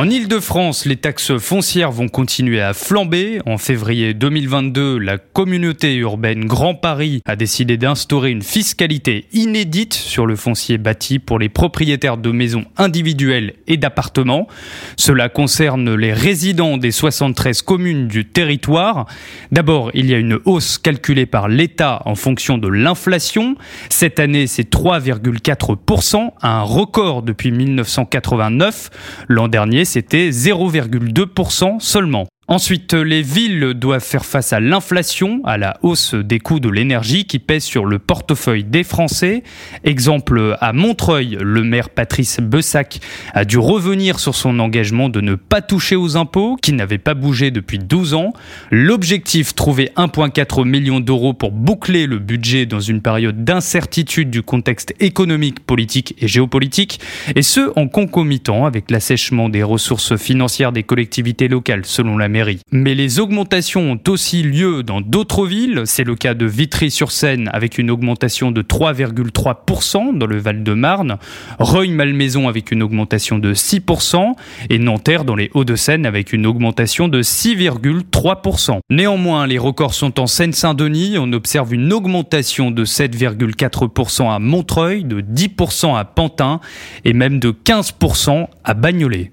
En Ile-de-France, les taxes foncières vont continuer à flamber. En février 2022, la communauté urbaine Grand Paris a décidé d'instaurer une fiscalité inédite sur le foncier bâti pour les propriétaires de maisons individuelles et d'appartements. Cela concerne les résidents des 73 communes du territoire. D'abord, il y a une hausse calculée par l'État en fonction de l'inflation. Cette année, c'est 3,4%, un record depuis 1989. L'an dernier, c'était 0,2% seulement. Ensuite, les villes doivent faire face à l'inflation, à la hausse des coûts de l'énergie qui pèse sur le portefeuille des Français. Exemple à Montreuil, le maire Patrice Bessac a dû revenir sur son engagement de ne pas toucher aux impôts, qui n'avait pas bougé depuis 12 ans. L'objectif, trouver 1,4 million d'euros pour boucler le budget dans une période d'incertitude du contexte économique, politique et géopolitique, et ce en concomitant avec l'assèchement des ressources financières des collectivités locales, selon la mairie mais les augmentations ont aussi lieu dans d'autres villes. C'est le cas de Vitry-sur-Seine avec une augmentation de 3,3% dans le Val-de-Marne, Reuil-Malmaison avec une augmentation de 6% et Nanterre dans les Hauts-de-Seine avec une augmentation de 6,3%. Néanmoins, les records sont en Seine-Saint-Denis. On observe une augmentation de 7,4% à Montreuil, de 10% à Pantin et même de 15% à Bagnolet.